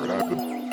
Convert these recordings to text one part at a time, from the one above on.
What happened?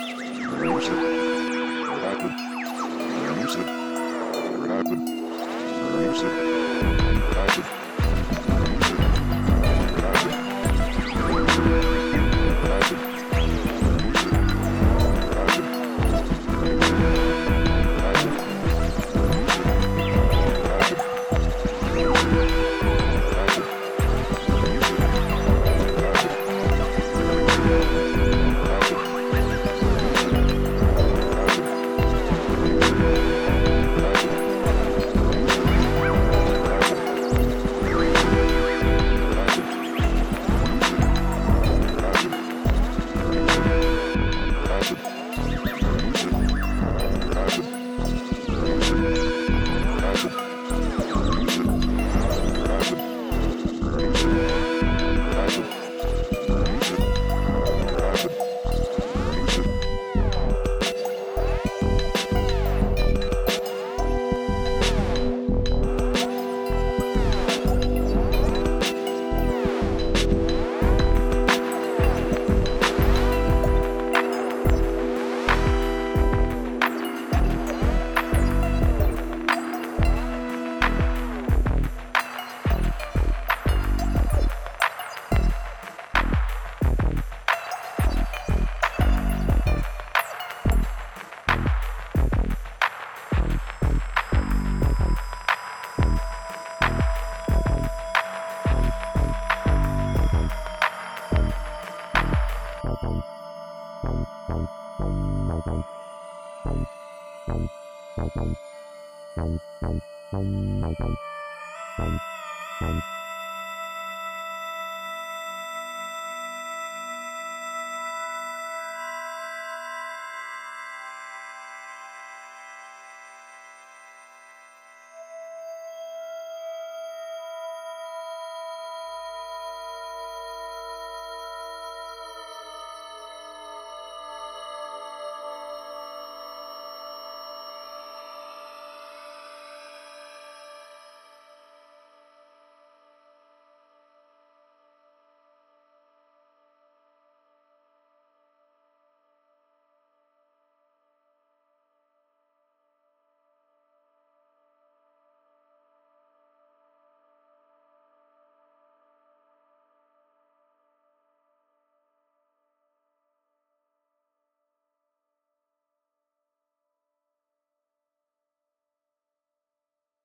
Bye.